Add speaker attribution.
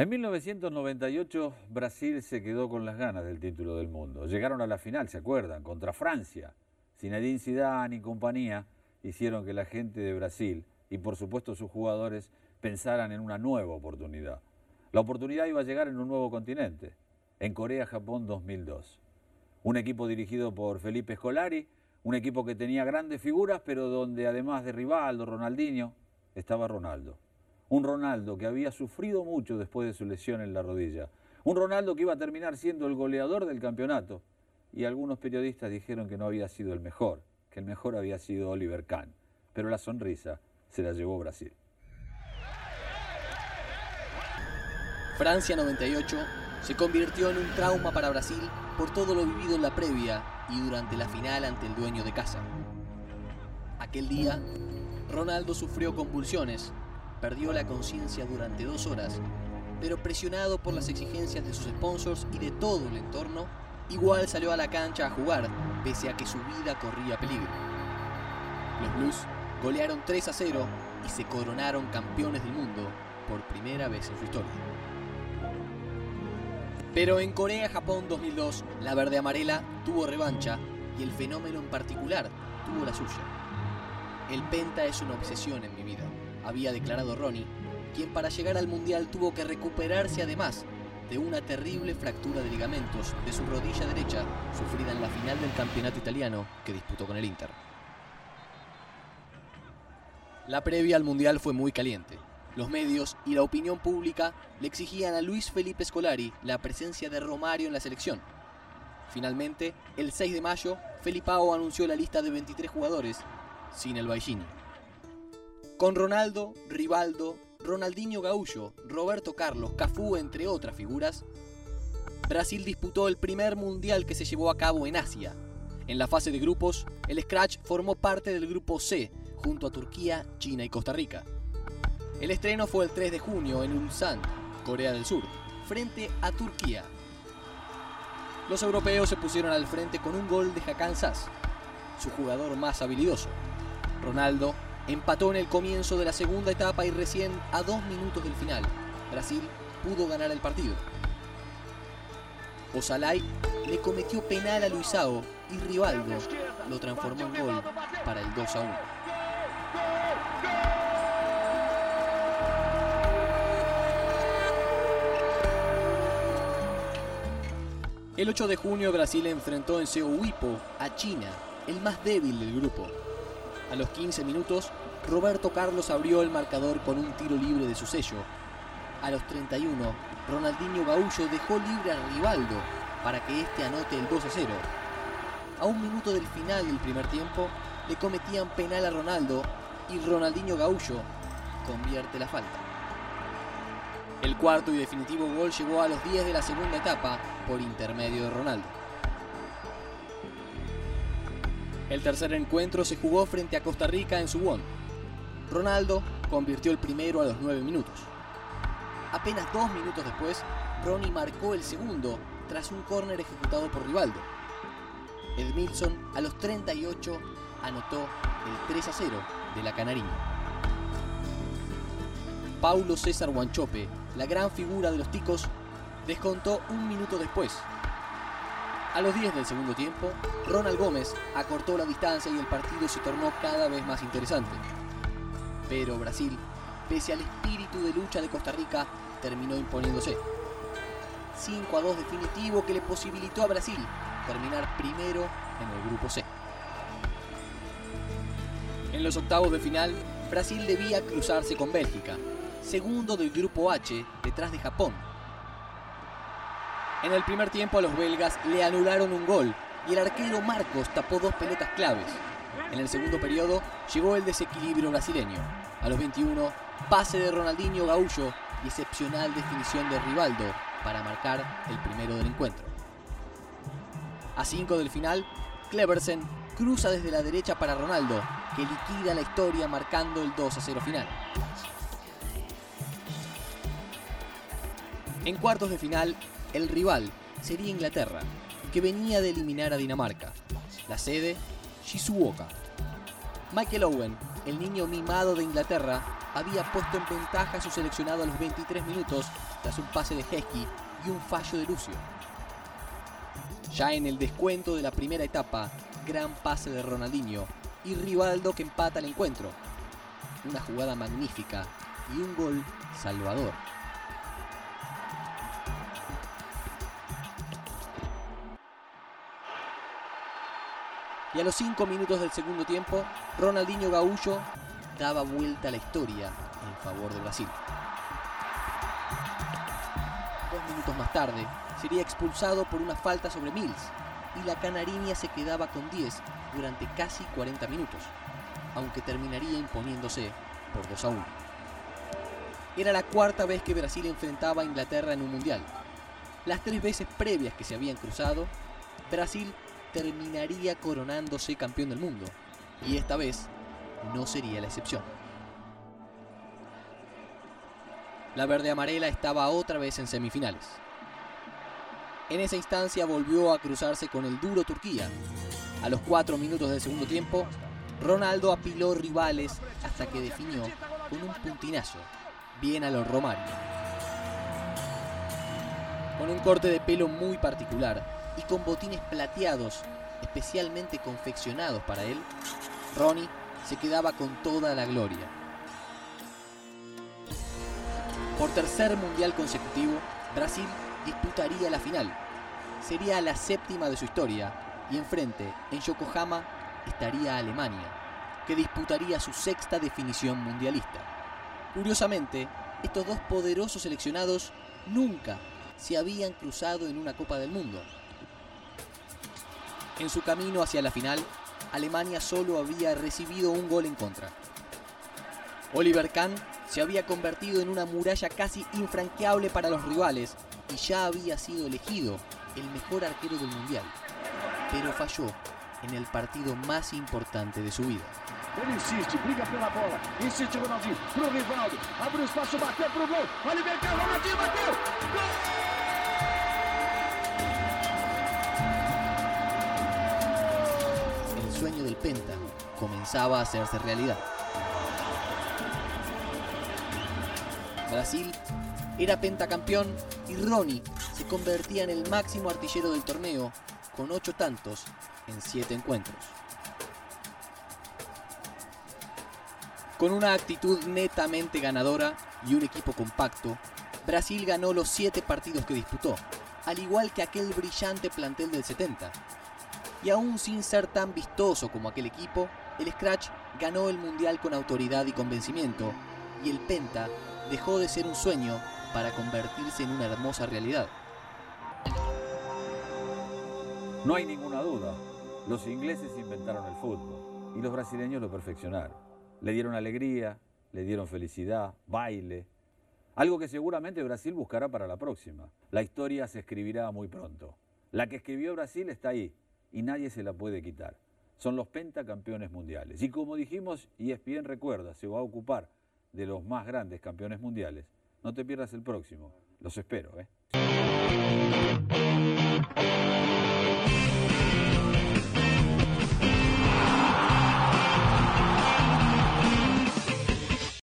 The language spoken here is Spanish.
Speaker 1: En 1998 Brasil se quedó con las ganas del título del mundo. Llegaron a la final, ¿se acuerdan? Contra Francia. Zinedine Zidane y compañía hicieron que la gente de Brasil y por supuesto sus jugadores pensaran en una nueva oportunidad. La oportunidad iba a llegar en un nuevo continente, en Corea-Japón 2002. Un equipo dirigido por Felipe Scolari, un equipo que tenía grandes figuras, pero donde además de Rivaldo, Ronaldinho, estaba Ronaldo. Un Ronaldo que había sufrido mucho después de su lesión en la rodilla. Un Ronaldo que iba a terminar siendo el goleador del campeonato. Y algunos periodistas dijeron que no había sido el mejor, que el mejor había sido Oliver Kahn. Pero la sonrisa se la llevó Brasil.
Speaker 2: Francia 98 se convirtió en un trauma para Brasil por todo lo vivido en la previa y durante la final ante el dueño de casa. Aquel día, Ronaldo sufrió convulsiones, perdió la conciencia durante dos horas, pero presionado por las exigencias de sus sponsors y de todo el entorno, igual salió a la cancha a jugar, pese a que su vida corría peligro. Los Blues golearon 3 a 0 y se coronaron campeones del mundo por primera vez en su historia. Pero en Corea-Japón 2002, la verde-amarela tuvo revancha y el fenómeno en particular tuvo la suya. El penta es una obsesión en mi vida, había declarado Ronnie, quien para llegar al Mundial tuvo que recuperarse además de una terrible fractura de ligamentos de su rodilla derecha sufrida en la final del campeonato italiano que disputó con el Inter. La previa al Mundial fue muy caliente. Los medios y la opinión pública le exigían a Luis Felipe Scolari la presencia de Romario en la selección. Finalmente, el 6 de mayo, Felipao anunció la lista de 23 jugadores, sin el Baigini. Con Ronaldo, Rivaldo, Ronaldinho Gaullo, Roberto Carlos, Cafú, entre otras figuras, Brasil disputó el primer mundial que se llevó a cabo en Asia. En la fase de grupos, el Scratch formó parte del grupo C, junto a Turquía, China y Costa Rica. El estreno fue el 3 de junio en Ulsan, Corea del Sur, frente a Turquía. Los europeos se pusieron al frente con un gol de Hakan Sass, su jugador más habilidoso. Ronaldo empató en el comienzo de la segunda etapa y recién a dos minutos del final, Brasil pudo ganar el partido. Osalai le cometió penal a Luisao y Rivaldo lo transformó en gol para el 2 a 1. El 8 de junio Brasil enfrentó en Seowipo a China, el más débil del grupo. A los 15 minutos, Roberto Carlos abrió el marcador con un tiro libre de su sello. A los 31, Ronaldinho Gaullo dejó libre a Rivaldo para que este anote el 2 a 0. A un minuto del final del primer tiempo, le cometían penal a Ronaldo y Ronaldinho Gaullo convierte la falta. El cuarto y definitivo gol llegó a los 10 de la segunda etapa por intermedio de Ronaldo. El tercer encuentro se jugó frente a Costa Rica en Suwon. Ronaldo convirtió el primero a los 9 minutos. Apenas dos minutos después, Ronnie marcó el segundo tras un córner ejecutado por Rivaldo. Edmilson a los 38 anotó el 3 a 0 de la Canariña. Paulo César Guanchope, la gran figura de los ticos, descontó un minuto después. A los 10 del segundo tiempo, Ronald Gómez acortó la distancia y el partido se tornó cada vez más interesante. Pero Brasil, pese al espíritu de lucha de Costa Rica, terminó imponiéndose. 5 a 2 definitivo que le posibilitó a Brasil terminar primero en el grupo C. En los octavos de final, Brasil debía cruzarse con Bélgica, segundo del grupo H detrás de Japón. En el primer tiempo los belgas le anularon un gol y el arquero Marcos tapó dos pelotas claves. En el segundo periodo llegó el desequilibrio brasileño. A los 21, pase de Ronaldinho Gaullo y excepcional definición de Rivaldo para marcar el primero del encuentro. A 5 del final, Cleversen cruza desde la derecha para Ronaldo, que liquida la historia marcando el 2 a 0 final. En cuartos de final, el rival sería Inglaterra, que venía de eliminar a Dinamarca. La sede, Shizuoka. Michael Owen, el niño mimado de Inglaterra, había puesto en ventaja a su seleccionado a los 23 minutos tras un pase de Hesky y un fallo de Lucio. Ya en el descuento de la primera etapa, gran pase de Ronaldinho y Rivaldo que empata el encuentro. Una jugada magnífica y un gol salvador. Y a los 5 minutos del segundo tiempo, Ronaldinho Gaullo daba vuelta a la historia en favor de Brasil. Dos minutos más tarde, sería expulsado por una falta sobre Mills y la Canariña se quedaba con 10 durante casi 40 minutos, aunque terminaría imponiéndose por 2 a 1. Era la cuarta vez que Brasil enfrentaba a Inglaterra en un mundial. Las tres veces previas que se habían cruzado, Brasil terminaría coronándose campeón del mundo, y esta vez no sería la excepción. La verde amarela estaba otra vez en semifinales. En esa instancia volvió a cruzarse con el duro Turquía. A los cuatro minutos del segundo tiempo, Ronaldo apiló rivales hasta que definió con un puntinazo, bien a los Romario. Con un corte de pelo muy particular y con botines plateados especialmente confeccionados para él, Ronnie se quedaba con toda la gloria. Por tercer mundial consecutivo, Brasil disputaría la final. Sería la séptima de su historia y enfrente, en Yokohama, estaría Alemania, que disputaría su sexta definición mundialista. Curiosamente, estos dos poderosos seleccionados nunca se habían cruzado en una Copa del Mundo. En su camino hacia la final, Alemania solo había recibido un gol en contra. Oliver Kahn se había convertido en una muralla casi infranqueable para los rivales y ya había sido elegido el mejor arquero del mundial, pero falló en el partido más importante de su vida.
Speaker 3: Insiste, briga bola, insiste Ronaldinho, gol, Ronaldinho gol!
Speaker 2: El sueño del Penta comenzaba a hacerse realidad. Brasil era pentacampeón y Ronnie se convertía en el máximo artillero del torneo con ocho tantos en siete encuentros. Con una actitud netamente ganadora y un equipo compacto, Brasil ganó los siete partidos que disputó, al igual que aquel brillante plantel del 70. Y aún sin ser tan vistoso como aquel equipo, el Scratch ganó el Mundial con autoridad y convencimiento, y el Penta dejó de ser un sueño para convertirse en una hermosa realidad.
Speaker 1: No hay ninguna duda, los ingleses inventaron el fútbol y los brasileños lo perfeccionaron. Le dieron alegría, le dieron felicidad, baile, algo que seguramente Brasil buscará para la próxima. La historia se escribirá muy pronto. La que escribió Brasil está ahí y nadie se la puede quitar. Son los pentacampeones mundiales. Y como dijimos, y es bien recuerda, se va a ocupar de los más grandes campeones mundiales. No te pierdas el próximo. Los espero, ¿eh?